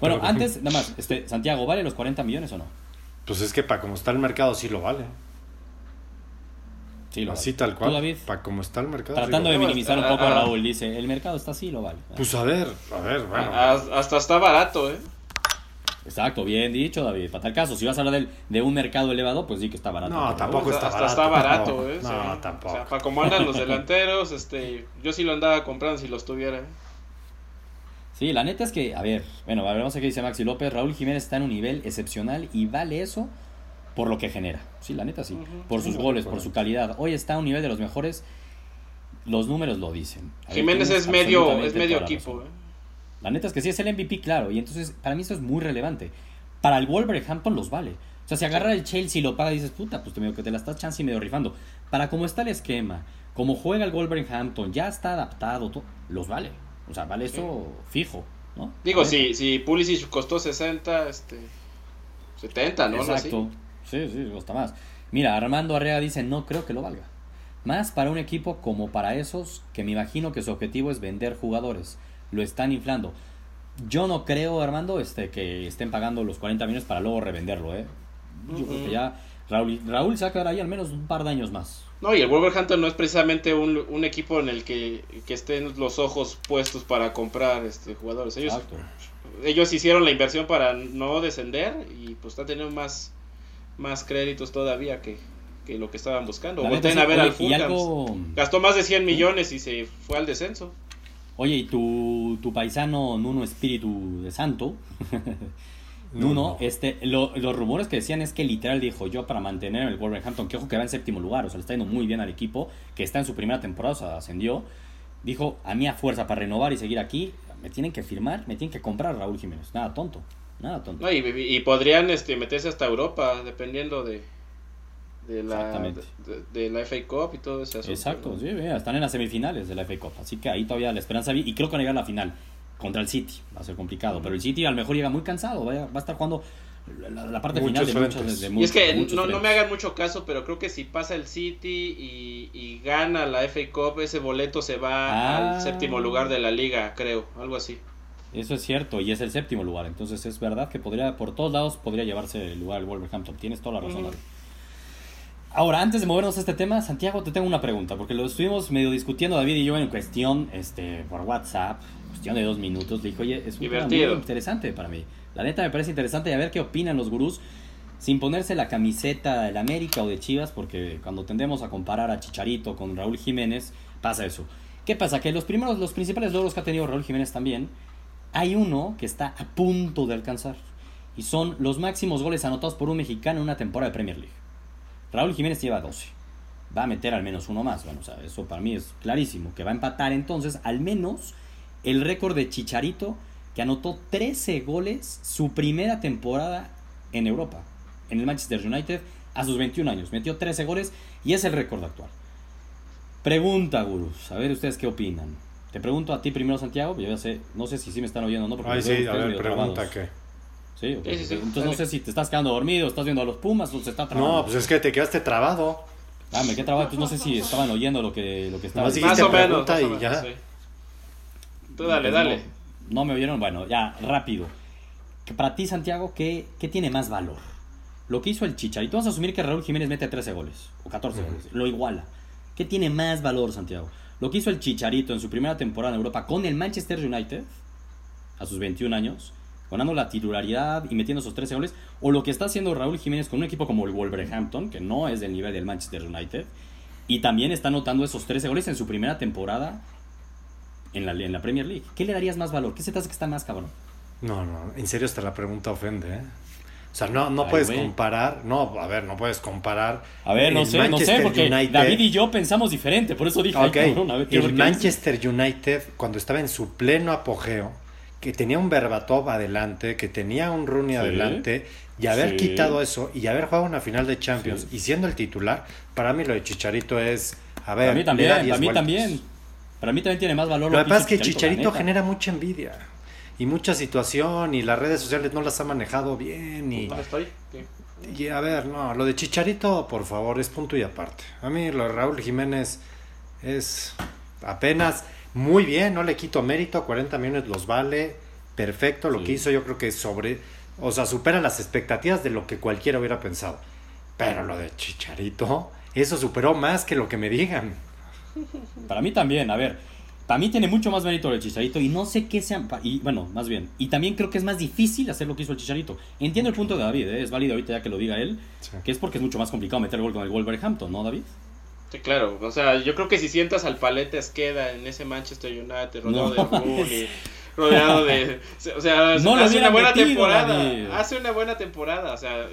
Bueno, antes, nada más, este, Santiago, ¿vale los 40 millones o no? Pues es que para como está el mercado sí lo vale. Sí, lo Así vale. tal ¿Tú, cual. David? Para como está el mercado. Tratando de vale. minimizar un Ah, poco a ah. Raúl, dice, el mercado está así, lo vale. Pues a ver, a ver, bueno. A- hasta está barato, ¿eh? Exacto, bien dicho, David. Para tal caso, si vas a hablar del, de un mercado elevado, pues sí que está barato. No, tampoco está hasta barato, está barato. ¿eh? No, Sí. tampoco. O sea, para como andan los delanteros, este, yo sí lo andaba comprando si los tuviera. ¿eh? Sí, la neta es que, a ver, bueno, a ver, vamos a ver qué dice Maxi López. Raúl Jiménez está en un nivel excepcional y vale eso por lo que genera. Sí, la neta sí. Por sus Sí, goles, por su calidad. Hoy está a un nivel de los mejores. Los números lo dicen. Jiménez es medio, es medio la equipo, razón. ¿eh? La neta es que sí es el MVP, claro. Y entonces, para mí eso es muy relevante. Para el Wolverhampton los vale. O sea, si agarra el Chelsea y lo paga y dices, puta, pues te, medio que te la estás chance y medio rifando. Para cómo está el esquema, cómo juega el Wolverhampton, ya está adaptado, todo, los vale. O sea, vale eso fijo, ¿no? Digo, La si, si Pulisic costó 60, este, 70, ¿no? Exacto. Sí, sí, gusta más. Mira, Armando Arrea dice, no creo que lo valga. Más para un equipo como para esos que me imagino que su objetivo es vender jugadores. Lo están inflando. Yo no creo, Armando, este, que estén pagando los 40 millones para luego revenderlo, ¿eh? Yo creo que ya Raúl, Raúl se va a quedar ahí al menos un par de años más. No, y el Wolverhampton no es precisamente un, un equipo en el que, que estén los ojos puestos para comprar este jugadores. Ellos, Exacto. ellos hicieron la inversión para no descender y pues están teniendo más, más créditos todavía que, que lo que estaban buscando. Sí, a ver oye, al Fulham. algo... Gastó más de 100 millones y se fue al descenso. Oye, y tu, tu paisano Nuno Espíritu de Santo, <laughs> No, Nuno, no. este, lo- los rumores que decían es que literal dijo yo para mantener el Wolverhampton, que ojo que va en séptimo lugar, o sea, le está yendo muy bien al equipo, que está en su primera temporada, o sea, ascendió, dijo a mí a fuerza para renovar y seguir aquí, me tienen que firmar, me tienen que comprar Raúl Jiménez, nada tonto, nada tonto. No, y, y podrían este, meterse hasta Europa dependiendo de, de, la, Exactamente. de, de la FA Cup y todo ese asunto. Exacto, ¿no? sí, mira, están en las semifinales de la FA Cup, así que ahí todavía la esperanza vi- y creo que van a llegar a la final contra el City, va a ser complicado, pero el City a lo mejor llega muy cansado, va a, va a estar jugando la, la parte Muchos final de muchos, frentes. de Y es muchos- que muchos no, no me hagan mucho caso, pero creo que si pasa el City y, y gana la FA Cup, ese boleto se va Ah. al séptimo lugar de la liga, creo, algo así. Eso es cierto, y es el séptimo lugar. Entonces es verdad que podría, por todos lados, podría llevarse el lugar al Wolverhampton. Tienes toda la razón. Ahora, antes de movernos a este tema, Santiago, te tengo una pregunta, porque lo estuvimos medio discutiendo David y yo en cuestión, este, por WhatsApp, cuestión de dos minutos. Le dije, oye, es un tema muy Divertido. interesante para mí. La neta me parece interesante y a ver qué opinan los gurús sin ponerse la camiseta del América o de Chivas, porque cuando tendemos a comparar a Chicharito con Raúl Jiménez, pasa eso. ¿Qué pasa? Que los primeros, los principales logros que ha tenido Raúl Jiménez también, hay uno que está a punto de alcanzar. Y son los máximos goles anotados por un mexicano en una temporada de Premier League. Raúl Jiménez lleva 12. Va a meter al menos uno más. Bueno, o sea, eso para mí es clarísimo. Que va a empatar entonces al menos el récord de Chicharito, que anotó 13 goles su primera temporada en Europa, en el Manchester United, a sus 21 años. Metió 13 goles y es el récord actual. Pregunta, gurús. A ver ustedes qué opinan. Te pregunto a ti primero, Santiago. Yo ya sé, no sé si sí me están oyendo o no. Porque Ay, sí, a ver, pregunta trabados. qué. Sí, ok. Sí, sí, sí. Entonces no sé si te estás quedando dormido, estás viendo a los Pumas o se está trabando. No, pues es que te quedaste trabado. Ah, me quedé trabado, entonces no sé si estaban oyendo lo que, lo que estaba. Más dijiste o menos. pregunta más o y ya. sí. Tú dale, Pues dale. No, no me oyeron, bueno, ya, rápido. Que para ti, Santiago, ¿qué, ¿qué tiene más valor? Lo que hizo el Chicharito, vamos a asumir que Raúl Jiménez mete 13 goles, o 14 goles, lo iguala. ¿Qué tiene más valor, Santiago? Lo que hizo el Chicharito en su primera temporada en Europa con el Manchester United, a sus 21 años, ganando la titularidad y metiendo esos 13 goles, o lo que está haciendo Raúl Jiménez con un equipo como el Wolverhampton, que no es del nivel del Manchester United, y también está anotando esos 13 goles en su primera temporada en la, Premier League. ¿Qué le darías más valor? ¿Qué se te hace que está más cabrón? No, no, en serio hasta la pregunta ofende, ¿eh? O sea, no, no Ay, puedes comparar, no, a ver, no puedes comparar. A ver, no sé, no sé, Manchester porque United- David y yo pensamos diferente, por eso dije, ay, Ok, cabrón, a ver, quiero el. Manchester United, cuando estaba en su pleno apogeo, que tenía un Berbatov adelante, que tenía un Rooney Sí. adelante, y haber Sí. quitado eso y haber jugado una final de Champions Sí. y siendo el titular, para mí lo de Chicharito es, a ver, Para mí también, para 10 mí vueltas. también. Para mí también tiene más valor Lo que pasa es que Chicharito genera mucha envidia y mucha situación y las redes sociales no las ha manejado bien y, ¿Dónde estoy? Y a ver, no, lo de Chicharito, por favor, es punto y aparte. A mí lo de Raúl Jiménez es apenas muy bien, no le quito mérito, 40 millones los vale, perfecto, lo Sí. que hizo yo creo que sobre, o sea, supera las expectativas de lo que cualquiera hubiera pensado. Pero lo de Chicharito, eso superó más que lo que me digan. Para mí también, a ver. Para mí tiene mucho más mérito el Chicharito y no sé qué sea. Y bueno, más bien. Y también creo que es más difícil hacer lo que hizo el Chicharito. Entiendo el punto de David, ¿eh? es válido ahorita ya que lo diga él. Sí. Que es porque es mucho más complicado meter gol con el Wolverhampton, ¿no, David? Sí, claro. O sea, yo creo que si sientas al paleta Esqueda en ese Manchester United, rodeado No, de Rooney, rodeado de... O sea, No hace una buena metido, temporada. David. Hace una buena temporada. O sea,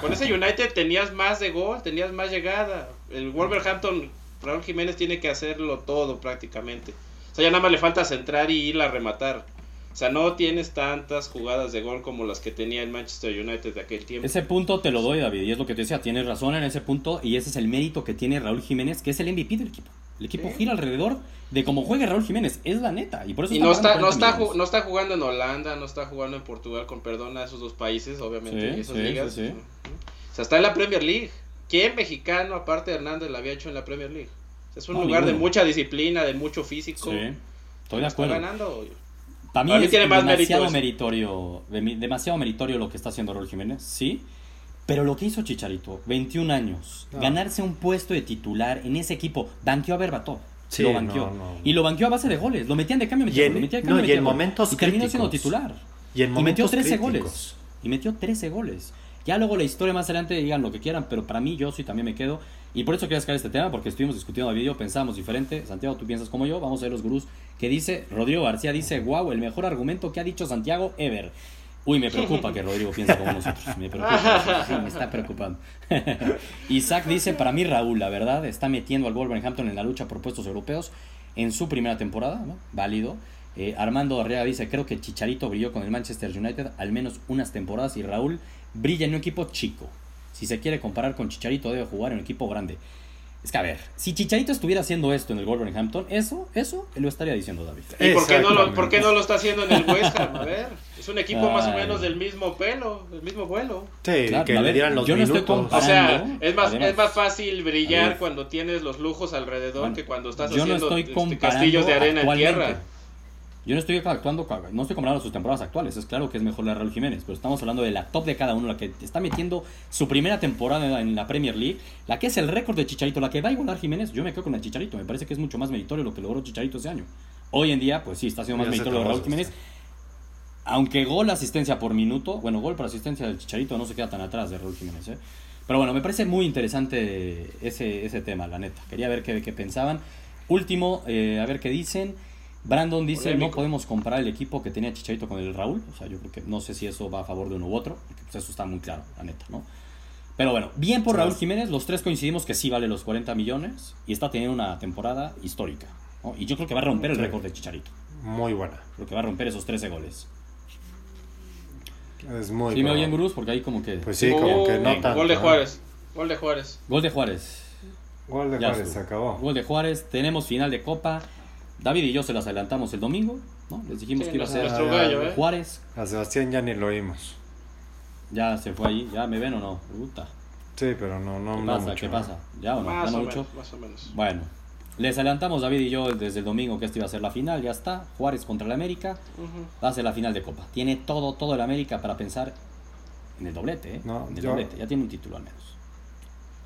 con ese United tenías más de gol, tenías más llegada. El Wolverhampton, Raúl Jiménez tiene que hacerlo todo prácticamente. O sea, ya nada más le falta centrar y ir a rematar. O sea, no tienes tantas jugadas de gol como las que tenía el Manchester United de aquel tiempo. Ese punto te lo doy, David, y es lo que te decía, tienes razón en ese punto, y ese es el mérito que tiene Raúl Jiménez, que es el MVP del equipo. El equipo Sí. gira alrededor de cómo juegue Raúl Jiménez, es la neta, y por eso Y está no está, no, 40 está, millones. no está jugando en Holanda, no está jugando en Portugal, con perdón a esos dos países, obviamente, Sí, esas sí, ligas. O sea, está en la Premier League. ¿Quién mexicano, aparte de Hernández, la había hecho en la Premier League? Es un No, lugar de mucha disciplina, de mucho físico. Sí, estoy de Está acuerdo. ganando. Para mí Para mí es tiene más demasiado meritorio, demasiado meritorio lo que está haciendo Raúl Jiménez, sí. Pero lo que hizo Chicharito, 21 años, No. ganarse un puesto de titular en ese equipo, banqueó a Berbatov. Sí, lo banqueó. no, no. Y lo banqueó a base de goles. Lo metían de cambio, Y en- lo metían de no, cambio, y en momentos Y terminó siendo titular. Y en Y metió momentos 13 críticos. goles. Y metió 13 goles. Ya luego la historia más adelante digan lo que quieran, pero para mí yo sí también me quedo. Y por eso quería sacar este tema, porque estuvimos discutiendo el video, pensamos diferente. Santiago, tú piensas como yo, vamos a ver los gurús. Que dice, Rodrigo García dice, wow, el mejor argumento que ha dicho Santiago ever. Uy, me preocupa que Rodrigo piense como nosotros. Me preocupa, <laughs> sí, me está preocupando. <laughs> Isaac dice, para mí Raúl, la verdad, está metiendo al Wolverhampton en la lucha por puestos europeos en su primera temporada, ¿no? Válido. Eh, Armando Arriaga dice, creo que Chicharito brilló con el Manchester United al menos unas temporadas y Raúl brilla en un equipo chico. Si se quiere comparar con Chicharito debe jugar en un equipo grande. Es que a ver, si Chicharito estuviera haciendo esto en el Wolverhampton, eso, eso lo estaría diciendo David. ¿Y por qué, no lo, por qué no lo está haciendo en el West Ham? A ver, es un equipo más o menos del mismo pelo, del mismo vuelo. Sí, Claro, que le ver, dieran los yo no estoy minutos. O sea, es más, además. es más fácil brillar cuando tienes los lujos alrededor Bueno, que cuando estás no haciendo estoy este, castillos de arena en tierra. Yo no estoy actuando, no estoy comparando sus temporadas actuales. Es claro que es mejor la Raúl Jiménez, pero estamos hablando de la top de cada uno, la que está metiendo su primera temporada en la Premier League, la que es el récord de Chicharito, la que va a igualar Jiménez. Yo me quedo con el Chicharito, me parece que es mucho más meritorio lo que logró Chicharito ese año. Hoy en día, pues sí, está siendo más meritorio de Raúl Jiménez. Aunque gol asistencia por minuto, bueno, gol por asistencia del Chicharito no se queda tan atrás de Raúl Jiménez. ¿eh? Pero bueno, me parece muy interesante ese, ese tema, la neta. Quería ver qué, qué pensaban. Último, eh, a ver qué dicen. Brandon dice, no podemos comparar el equipo que tenía Chicharito con el Raúl. O sea, yo creo que no sé si eso va a favor de uno u otro, porque pues, eso está muy claro, la neta, ¿no? Pero bueno, bien por Raúl Jiménez, los tres coincidimos que sí vale los 40 millones y está teniendo una temporada histórica. Y yo creo que va a romper el récord de Chicharito. Muy buena. Creo que va a romper esos 13 goles. Es muy Sí, me oyen, Bruce, porque ahí como que... Pues sí, como que no tanto. Gol de Juárez. Gol de Juárez. Gol de Juárez. Gol de Juárez, se acabó. Gol de Juárez, tenemos final de Copa. David y yo se las adelantamos el domingo, ¿no? Les dijimos que iba a ser ¿eh? Juárez. A Sebastián ya ni lo oímos. Ya se fue ahí, ¿ya me ven o no? Puta. Sí, pero no, no, ¿Qué no pasa? mucho, ¿Qué pasa? ¿Ya o no? Más, ¿Ya o no mucho? menos, más o menos. Bueno, les adelantamos David y yo desde el domingo que esta iba a ser la final, ya está. Juárez contra el América, va a ser la final de Copa. Tiene todo, todo el América para pensar en el doblete, ¿eh? No, en el yo- doblete, ya tiene un título al menos.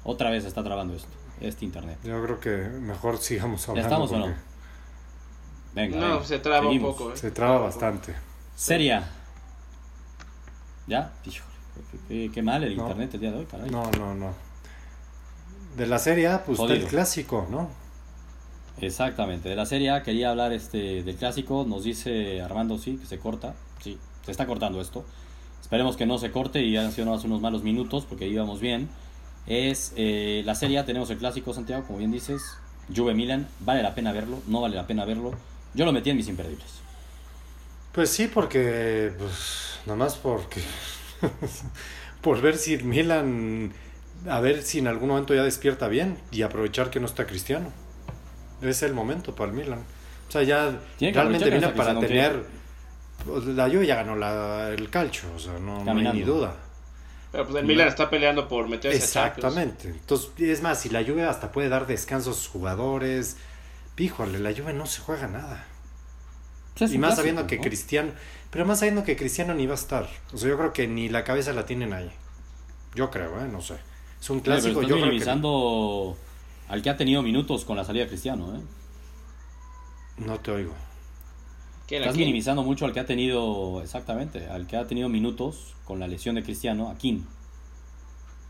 Otra vez está trabando esto, este internet. Yo creo que mejor sigamos hablando. estamos o no? Venga, No, venga, se traba seguimos. un poco, ¿eh? Se traba bastante. Seria. ¿Ya? Híjole, qué, mal el No. internet el día de hoy, caray. No, no, no. De la serie A, pues está el Jodido. clásico, ¿no? Exactamente, de la Serie A quería hablar este del clásico, nos dice Armando sí, que se corta, sí, se está cortando esto. Esperemos que no se corte y hayan sido nomás unos malos minutos porque íbamos bien. Es eh, la Serie A, tenemos el clásico Santiago, como bien dices, Juve Milan, vale la pena verlo, no vale la pena verlo. Yo lo metí en mis imperdibles. Pues sí, porque. Pues, nomás porque. <laughs> por ver si Milan. A ver si en algún momento ya despierta bien y aprovechar que no está Cristiano. Es el momento para el Milan. O sea, ya realmente Milan para tener. pues, La Juve ya ganó la- el calcio, o sea, no, no hay ni duda. Pero pues el Milan está peleando por meterse a. Exactamente. Entonces, es más, si la Juve hasta puede dar descanso a sus jugadores. Píjole, la Juve no se juega nada. Y más clásico, sabiendo que ¿no? Cristiano, pero más sabiendo que Cristiano ni va a estar. O sea, yo creo que ni la cabeza la tienen ahí. Yo creo, ¿eh? No sé. Es un pero clásico, estás yo creo que minimizando al que ha tenido minutos con la salida de Cristiano, ¿eh? no te oigo. ¿Quién Estás minimizando mucho al que ha tenido, exactamente, al que ha tenido minutos con la lesión de Cristiano, a Kim.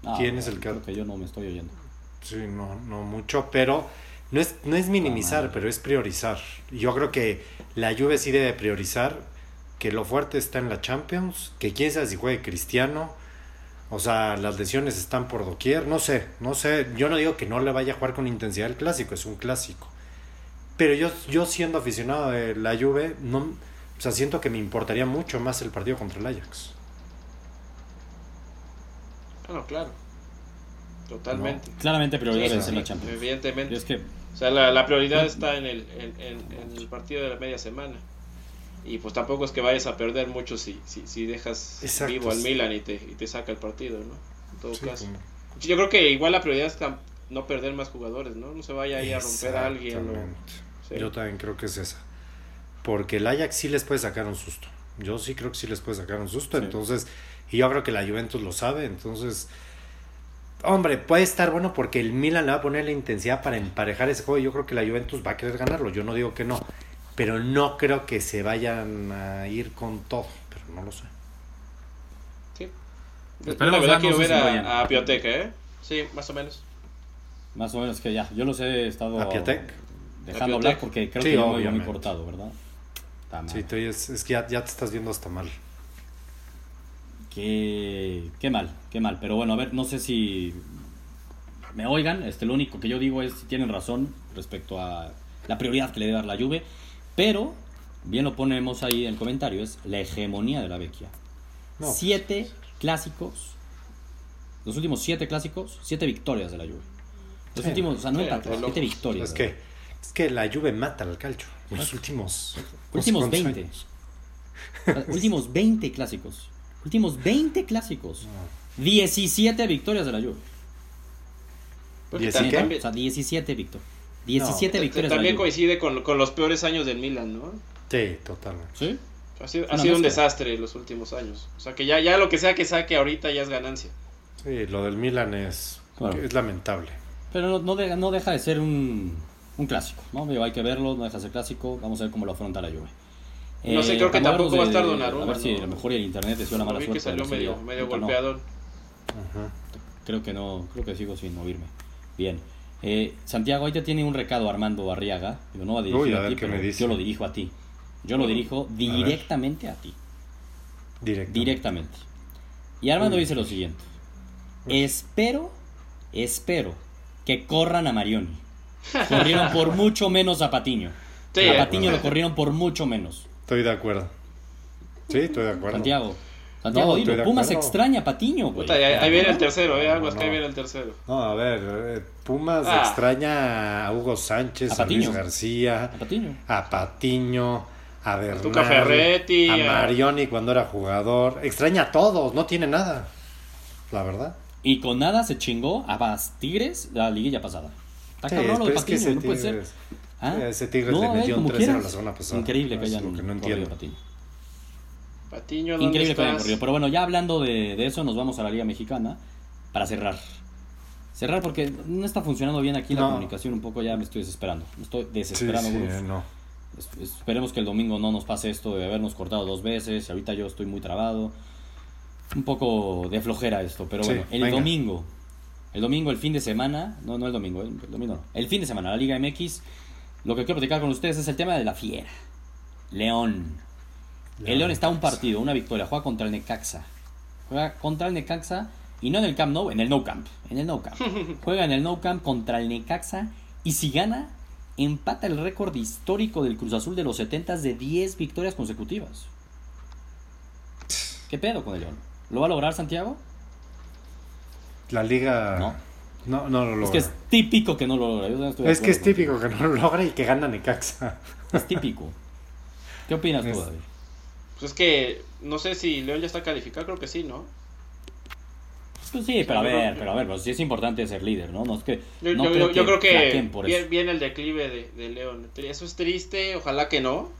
Ah, ¿Quién es el que- creo que yo no me estoy oyendo. Sí, no, no mucho, pero no es, no es minimizar, pero es priorizar. Y Yo creo que la Juve sí debe priorizar que lo fuerte está en la Champions, que quién sabe si juegue Cristiano. O sea, las lesiones están por doquier, no sé, no sé. Yo no digo que no le vaya a jugar con intensidad el clásico, es un clásico. Pero yo, yo siendo aficionado de la Juve, no, o sea, siento que me importaría mucho más el partido contra el Ajax. Ah, no, claro. Totalmente. Claramente prioridad Sí, es sí, en la Champions. Evidentemente. Y es que O sea, la, la prioridad está en el, en, en- en el partido de la media semana. Y pues tampoco es que vayas a perder mucho si, si, si dejas Exacto, vivo al sí. Milan y te, y te saca el partido, ¿no? En todo Sí, caso. como- Yo creo que igual la prioridad es no perder más jugadores, ¿no? No se vaya ahí a romper a alguien. o- Exactamente. sí. Yo también creo que es esa. Porque el Ajax sí les puede sacar un susto. Yo sí creo que sí les puede sacar un susto. Entonces, y yo creo que la Juventus lo sabe. Entonces, hombre, puede estar bueno porque el Milan le va a poner la intensidad para emparejar ese juego. y Yo creo que la Juventus va a querer ganarlo. Yo no digo que no. Pero no creo que se vayan a ir con todo. Pero no lo sé. Sí. Esperemos la verdad quiero ver a, a ¿eh? Sí, más o menos. más o menos que ya, yo los he estado ¿A dejando ¿A hablar porque creo Sí, que yo me obviamente. cortado, ¿verdad? Está mal. Sí, es que ya, ya te estás viendo hasta mal. Qué, qué mal, qué mal. Pero bueno, a ver, no sé si me oigan. Este, lo único que yo digo es si tienen razón respecto a la prioridad que le debe dar la Juve. Pero, bien lo ponemos ahí en el comentario, es la hegemonía de la Vecchia. No, siete clásicos. Los últimos siete clásicos, siete victorias de la Juve. Los Sí. últimos, o sea, no Sí, locos. siete victorias. Es que, es que la Juve mata al calcio. Los últimos, Últimos no sé cuántos 20. años. O sea, últimos 20 clásicos. Últimos 20 clásicos. 17 victorias de la Juve. Porque ¿Diez y también, O sea, 17 victorias. 17 Te- te- victorias de la también Juve. coincide con, con los peores años del Milan, ¿no? Sí, totalmente. ¿Sí? Ha sido, ha un desastre los últimos años. O sea que ya, ya lo que sea que saque ahorita ya es ganancia. Sí, lo del Milan es, Claro. es lamentable. Pero no, no, de- no deja de ser un, un clásico, ¿no? Digo, hay que verlo, no deja de ser clásico. Vamos a ver cómo lo afronta la Juve. No sé, creo que tampoco va a estar Donnarumma, A ver si ¿no? a lo mejor el internet es una mala Vi suerte. que salió medio, no. golpeador. Creo que no, creo que sigo sin oírme. Bien. Eh, Santiago, ahí te tiene un recado Armando Arriaga. Digo, no va a a, ver ti, pero me dice. yo lo dirijo a ti. Yo lo dirijo directamente a ti. Directo. Directamente. Y Armando Uy. dice lo siguiente. Espero, espero que corran a Marioni. Corrieron por <laughs> mucho menos a Patiño. Sí, a eh. Patiño lo corrieron por mucho menos. Estoy de acuerdo. Sí, estoy de acuerdo. Santiago. Santiago, No, dilo, Pumas extraña a Patiño, güey. Ahí, ahí viene el ¿No? tercero, eh, aguas No, que ahí no. viene el tercero. No, a ver, eh, Pumas Ah. extraña a Hugo Sánchez, A a, Luis Patiño. García, A Patiño. a Patiño, a Bernal, Ferretti, a a- Marioni cuando era jugador. Extraña a todos, no tiene nada. La verdad. Y con nada se chingó a Bas Tigres la liguilla pasada. Está Sí, cabrón lo de pero es que Patiño, no puede ser. ¿Ah? ese Tigres No, le metió un como 3-0 quieras. la semana pasada. Increíble que hayan lo que no entiendo. Patiño. Patiño, ¿dónde Increíble que hayan corrido. Pero bueno, ya hablando de, de eso, nos vamos a la Liga Mexicana para cerrar. Cerrar porque no está funcionando bien aquí la comunicación. Un poco ya me estoy desesperando. Me estoy desesperando. sí, eh, no. Esperemos que el domingo no nos pase esto de habernos cortado dos veces. Ahorita yo estoy muy trabado. Un poco de flojera esto, pero Sí, bueno, el venga. domingo. El domingo, el fin de semana. No, no el domingo, el, el domingo no. El fin de semana, la Liga MX. Lo que quiero platicar con ustedes es el tema de la fiera. León. El León está a un partido, una victoria. Juega contra el Necaxa. Juega contra el Necaxa. Y no en el Camp Nou, en el No Camp. En el No Camp. <laughs> Juega en el No Camp contra el Necaxa. Y si gana, empata el récord histórico del Cruz Azul de los 70 de 10 victorias consecutivas. ¿Qué pedo con el León? ¿Lo va a lograr Santiago? La liga No. No, no, lo logra. Es que es típico que no lo logra. Yo no estoy de Es que es típico que no lo logra y que gana Necaxa. Es típico. ¿Qué opinas tú, Es- David? Pues es que no sé si León ya está calificado, creo que sí, ¿no? Pues sí, pero a ver, pero a ver, pues sí es importante ser líder, ¿no? No es que. Yo, no yo- yo- yo creo que viene, el declive de, de León. Eso es triste, ojalá que no.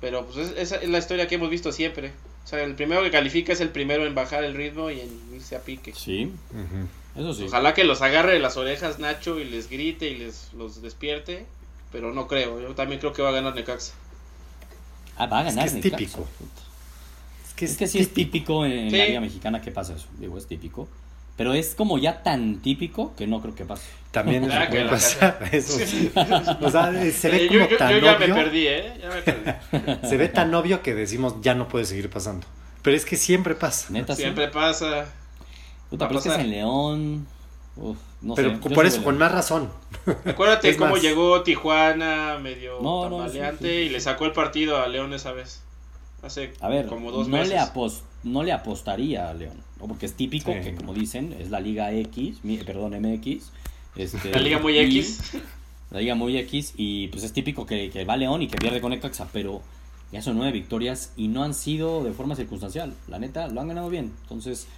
Pero pues es- esa es la historia que hemos visto siempre. O sea, el primero que califica es el primero en bajar el ritmo y en irse a pique. Sí, Ujú. eso sí. Ojalá que los agarre de las orejas Nacho y les grite y les los despierte. Pero no creo. Yo también creo que va a ganar Necaxa. Ah, va a ganar Es que es típico. Es que Es que sí es típico en Sí. la Liga Mexicana que pasa eso. Digo, es típico. Pero es como ya tan típico que no creo que pase. También Ah, eso puede pasar. Eso sí. <laughs> O sea, se ve Eh, como yo, yo- tan yo ya me obvio. perdí, ¿eh? Ya me perdí. <laughs> Se ve tan obvio que decimos ya no puede seguir pasando. Pero es que siempre pasa. Neta, sí. Siempre pasa. Puta, pero es que es pasar. en León. Uf, no Pero sé. Por eso, con más razón. Acuérdate <laughs> Es cómo más. llegó Tijuana medio No, no, tambaleante sí, sí, y le sacó el partido a León esa vez. Hace A ver, como dos no, meses. le apos- no le apostaría a León. ¿no? Porque es típico Sí. que, como dicen, es la Liga X, mi- perdón, MX. este, <laughs> La liga muy y- X. <laughs> La Liga muy X. Y pues es típico que, que va León y que pierde con Necaxa. Pero ya son nueve victorias y no han sido de forma circunstancial. La neta, lo han ganado bien. Entonces,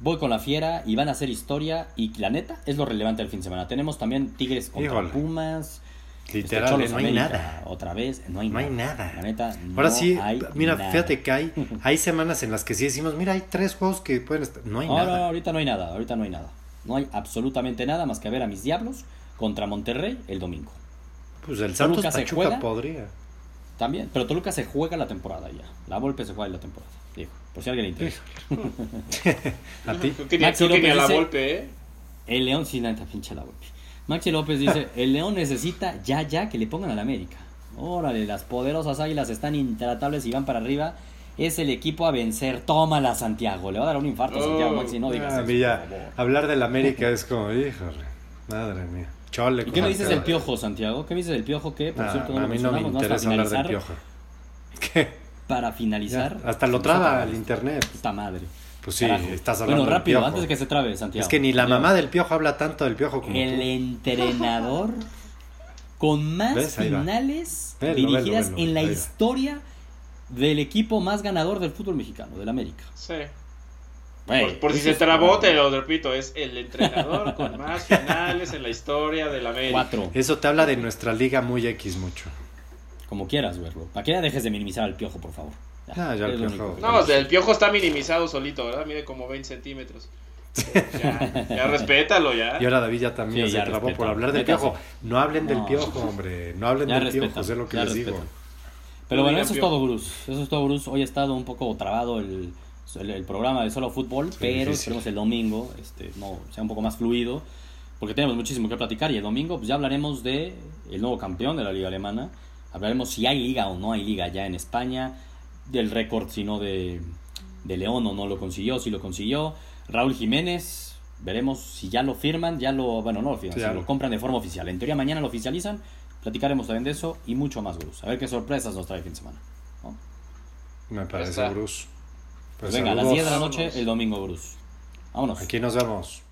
voy con la fiera y van a hacer historia. Y la neta es lo relevante del fin de semana. Tenemos también Tigres contra Híjole. Pumas. Este, Literal, no hay América, nada. Otra vez, no hay No hay nada. nada. La neta, Ahora no sí, hay mira, nada. fíjate que hay, <laughs> hay semanas en las que sí decimos, mira, hay tres juegos que pueden estar. No hay nada. no, ahorita no hay nada, ahorita no hay nada. No hay absolutamente nada más que ver a mis diablos contra Monterrey el domingo. Pues el Santos Toluca se juega. podría. También, pero Toluca se juega la temporada ya. La Volpe se juega la temporada. Digo, por si alguien le interesa. <laughs> ¿A ti? Creo que ni, Maxi creo que ni a López la dice- ¿eh? El León, sí, neta, pinche la Volpe. Maxi López dice, <laughs> el León necesita ya, ya que le pongan al América. Órale, las poderosas águilas están intratables y van para arriba. Es el equipo a vencer. Tómala, Santiago. Le va a dar un infarto a Santiago, Oh, Maxi. No digas Ah, eso, favor. hablar del América es como, híjole, madre mía. Chole, ¿Y qué me dices del piojo, Santiago? ¿Qué me dices del piojo? Que, por Ah, cierto, no a mí no me interesa hablar del piojo. <laughs> ¿Qué? Para Ya, finalizar. hasta lo traba vez. internet. Puta madre. Pues sí, Carajo. estás hablando Bueno, rápido, antes de que se trabe, Santiago. Es que ni la Santiago. mamá del piojo habla tanto del piojo como El tú. entrenador <laughs> con más finales Velo, dirigidas velo, velo, en la historia del equipo más ganador del fútbol mexicano, del América. Sí. Güey, Por, por si se trabó, te lo repito, es el entrenador con <laughs> más finales en la historia del América. Cuatro. Eso te habla de nuestra liga muy X mucho. como quieras verlo. Para que ya dejes de minimizar al piojo, por favor. Ah, ya el Piojo. No, o sea, el piojo está minimizado solito, ¿verdad? Mide como 20 centímetros. Ya, ya <laughs> respétalo, ya. Y ahora David ya también Sí, se trabó por hablar del piojo. No hablen del No. piojo, hombre. No hablen Ya del piojo, sé lo que ya les digo. Pero No bueno, eso es todo, Bruce. Eso es todo, Bruce. Hoy ha estado un poco trabado el, el, el programa de solo fútbol, pero difícil. esperemos el domingo este, no, sea un poco más fluido, porque tenemos muchísimo que platicar. Y el domingo pues, ya hablaremos de el nuevo campeón de la liga alemana. Hablaremos si hay liga o no hay liga ya en España, del récord, si no de, de León o no lo consiguió, si lo consiguió. Raúl Jiménez, veremos si ya lo firman, ya lo, bueno, no lo firman, si ya lo compran de forma oficial. En teoría mañana lo oficializan, platicaremos también de eso y mucho más, Bruce. A ver qué sorpresas nos trae el fin de semana. ¿no? Me parece. Bruce. Pues venga, a las saludos. 10 de la noche el domingo, Bruce. Vámonos. Aquí nos vemos.